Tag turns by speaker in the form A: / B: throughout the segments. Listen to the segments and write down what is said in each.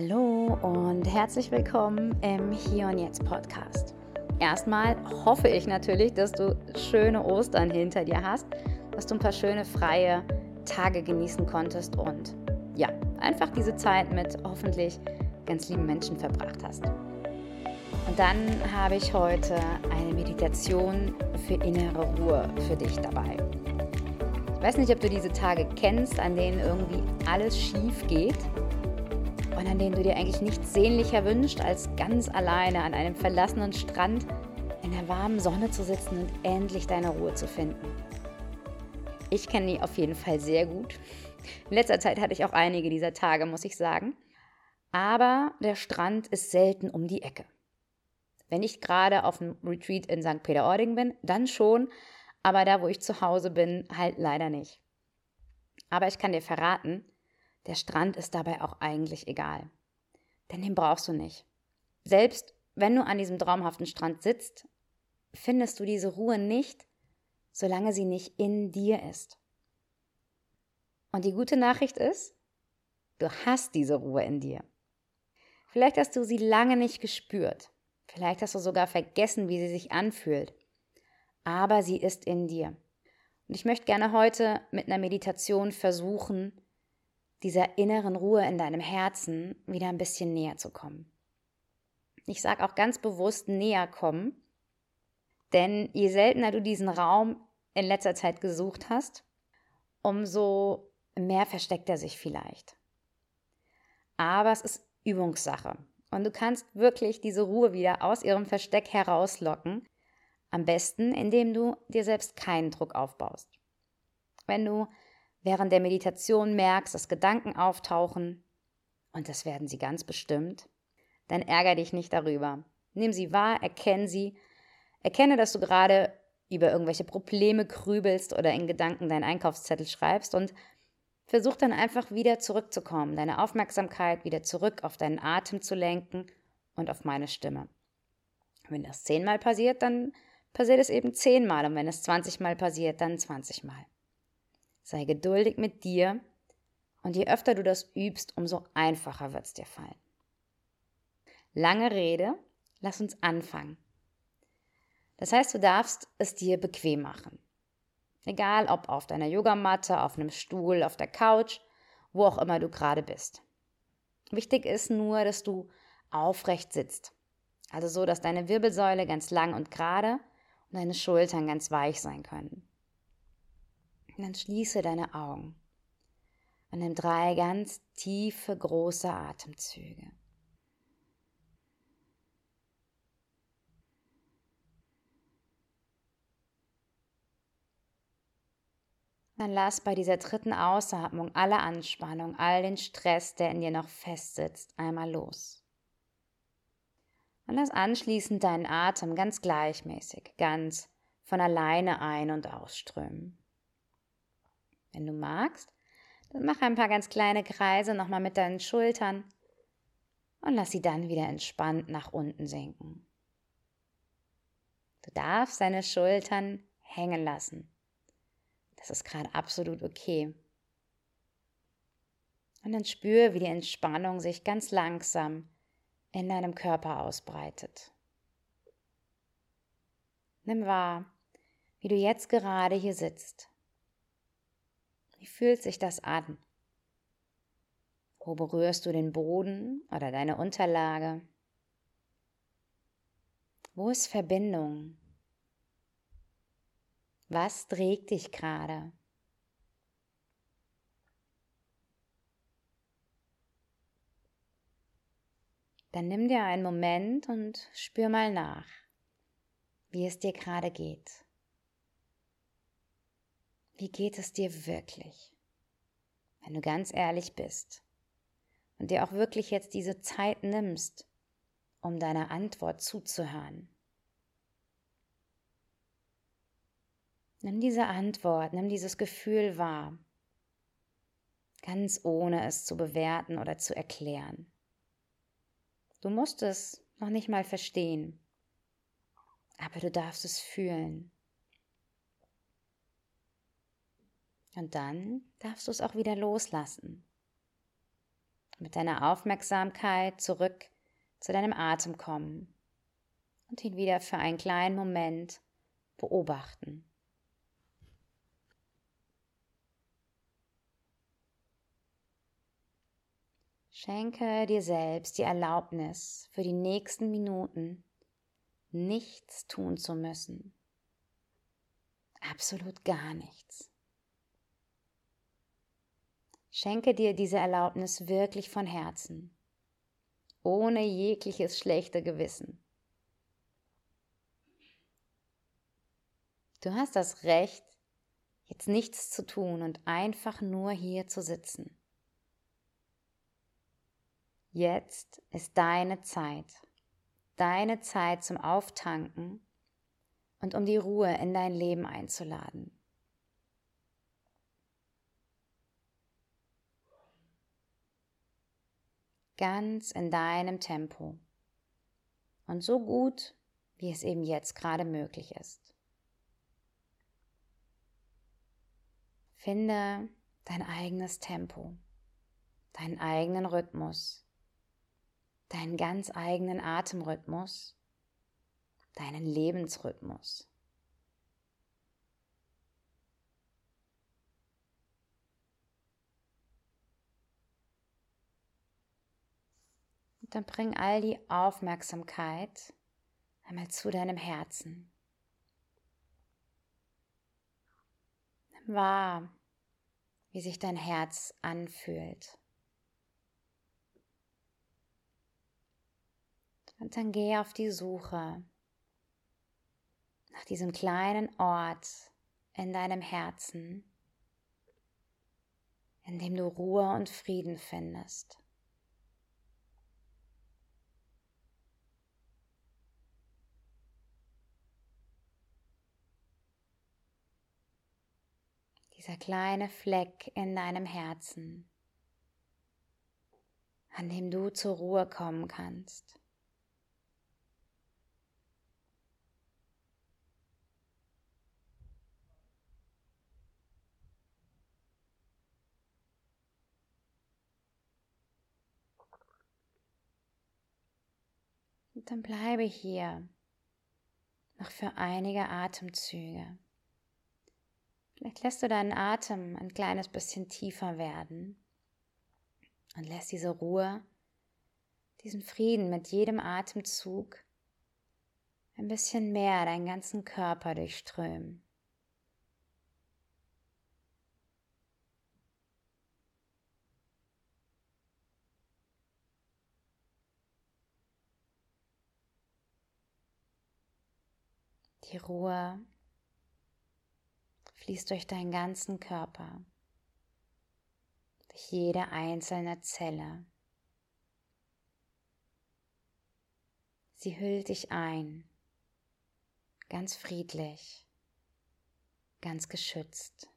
A: Hallo und herzlich willkommen im Hier und Jetzt Podcast. Erstmal hoffe ich natürlich, dass du schöne Ostern hinter dir hast, dass du ein paar schöne freie Tage genießen konntest und ja, einfach diese Zeit mit hoffentlich ganz lieben Menschen verbracht hast. Und dann habe ich heute eine Meditation für innere Ruhe für dich dabei. Ich weiß nicht, ob du diese Tage kennst, an denen irgendwie alles schief geht und an denen du dir eigentlich nichts sehnlicher wünschst, als ganz alleine an einem verlassenen Strand in der warmen Sonne zu sitzen und endlich deine Ruhe zu finden. Ich kenne die auf jeden Fall sehr gut. In letzter Zeit hatte ich auch einige dieser Tage, muss ich sagen. Aber der Strand ist selten um die Ecke. Wenn ich gerade auf einem Retreat in St. Peter-Ording bin, dann schon, aber da, wo ich zu Hause bin, halt leider nicht. Aber ich kann dir verraten, der Strand ist dabei auch eigentlich egal. Denn den brauchst du nicht. Selbst wenn du an diesem traumhaften Strand sitzt, findest du diese Ruhe nicht, solange sie nicht in dir ist. Und die gute Nachricht ist, du hast diese Ruhe in dir. Vielleicht hast du sie lange nicht gespürt. Vielleicht hast du sogar vergessen, wie sie sich anfühlt. Aber sie ist in dir. Und ich möchte gerne heute mit einer Meditation versuchen, dieser inneren Ruhe in deinem Herzen wieder ein bisschen näher zu kommen. Ich sage auch ganz bewusst näher kommen, denn je seltener du diesen Raum in letzter Zeit gesucht hast, umso mehr versteckt er sich vielleicht. Aber es ist Übungssache und du kannst wirklich diese Ruhe wieder aus ihrem Versteck herauslocken, am besten indem du dir selbst keinen Druck aufbaust. Wenn du während der Meditation merkst, dass Gedanken auftauchen, und das werden sie ganz bestimmt, dann ärger dich nicht darüber. Nimm sie wahr, erkenne sie, erkenne, dass du gerade über irgendwelche Probleme grübelst oder in Gedanken deinen Einkaufszettel schreibst und versuch dann einfach wieder zurückzukommen, deine Aufmerksamkeit wieder zurück auf deinen Atem zu lenken und auf meine Stimme. Wenn das zehnmal passiert, dann passiert es eben zehnmal und wenn es zwanzigmal passiert, dann zwanzigmal. Sei geduldig mit dir und je öfter du das übst, umso einfacher wird es dir fallen. Lange Rede, lass uns anfangen. Das heißt, du darfst es dir bequem machen. Egal ob auf deiner Yogamatte, auf einem Stuhl, auf der Couch, wo auch immer du gerade bist. Wichtig ist nur, dass du aufrecht sitzt. Also so, dass deine Wirbelsäule ganz lang und gerade und deine Schultern ganz weich sein können. Und dann schließe deine Augen und nimm drei ganz tiefe, große Atemzüge. Dann lass bei dieser dritten Ausatmung alle Anspannung, all den Stress, der in dir noch festsitzt, einmal los. Und lass anschließend deinen Atem ganz gleichmäßig, ganz von alleine ein- und ausströmen. Wenn du magst, dann mach ein paar ganz kleine Kreise nochmal mit deinen Schultern und lass sie dann wieder entspannt nach unten sinken. Du darfst deine Schultern hängen lassen. Das ist gerade absolut okay. Und dann spüre, wie die Entspannung sich ganz langsam in deinem Körper ausbreitet. Nimm wahr, wie du jetzt gerade hier sitzt. Wie fühlt sich das an? Wo berührst du den Boden oder deine Unterlage? Wo ist Verbindung? Was trägt dich gerade? Dann nimm dir einen Moment und spür mal nach, wie es dir gerade geht. Wie geht es dir wirklich? Wenn du ganz ehrlich bist und dir auch wirklich jetzt diese Zeit nimmst, um deiner Antwort zuzuhören. Nimm diese Antwort, nimm dieses Gefühl wahr, ganz ohne es zu bewerten oder zu erklären. Du musst es noch nicht mal verstehen, aber du darfst es fühlen. Und dann darfst du es auch wieder loslassen. Mit deiner Aufmerksamkeit zurück zu deinem Atem kommen und ihn wieder für einen kleinen Moment beobachten. Schenke dir selbst die Erlaubnis, für die nächsten Minuten nichts tun zu müssen. Absolut gar nichts. Schenke dir diese Erlaubnis wirklich von Herzen, ohne jegliches schlechte Gewissen. Du hast das Recht, jetzt nichts zu tun und einfach nur hier zu sitzen. Jetzt ist deine Zeit, deine Zeit zum Auftanken und um die Ruhe in dein Leben einzuladen. Ganz in deinem Tempo und so gut, wie es eben jetzt gerade möglich ist. Finde dein eigenes Tempo, deinen eigenen Rhythmus deinen ganz eigenen Atemrhythmus, deinen Lebensrhythmus. Dann bring all die Aufmerksamkeit einmal zu deinem Herzen. Nimm wahr, wie sich dein Herz anfühlt. Und dann geh auf die Suche nach diesem kleinen Ort in deinem Herzen, in dem du Ruhe und Frieden findest. Dieser kleine Fleck in deinem Herzen, an dem du zur Ruhe kommen kannst. Und dann bleibe hier noch für einige Atemzüge. Vielleicht lässt du deinen Atem ein kleines bisschen tiefer werden und lässt diese Ruhe, diesen Frieden mit jedem Atemzug ein bisschen mehr deinen ganzen Körper durchströmen. Die Ruhe fließt durch deinen ganzen Körper, durch jede einzelne Zelle. Sie hüllt dich ein, ganz friedlich, ganz geschützt.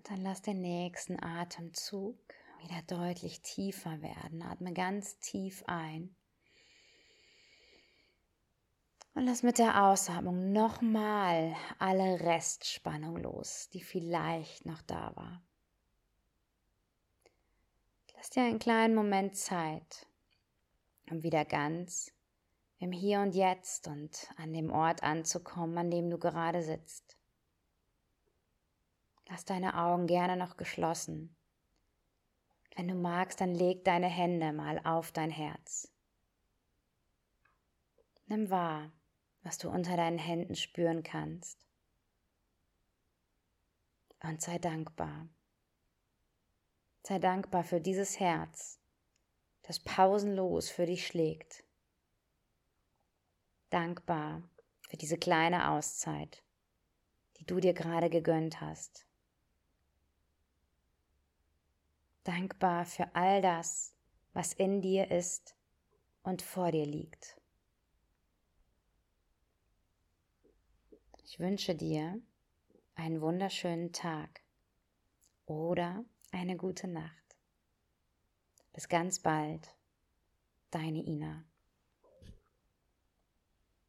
A: Und dann lass den nächsten Atemzug wieder deutlich tiefer werden. Atme ganz tief ein. Und lass mit der Ausatmung nochmal alle Restspannung los, die vielleicht noch da war. Lass dir einen kleinen Moment Zeit, um wieder ganz im Hier und Jetzt und an dem Ort anzukommen, an dem du gerade sitzt. Lass deine Augen gerne noch geschlossen. Wenn du magst, dann leg deine Hände mal auf dein Herz. Nimm wahr, was du unter deinen Händen spüren kannst. Und sei dankbar. Sei dankbar für dieses Herz, das pausenlos für dich schlägt. Dankbar für diese kleine Auszeit, die du dir gerade gegönnt hast. Dankbar für all das, was in dir ist und vor dir liegt. Ich wünsche dir einen wunderschönen Tag oder eine gute Nacht. Bis ganz bald, deine Ina.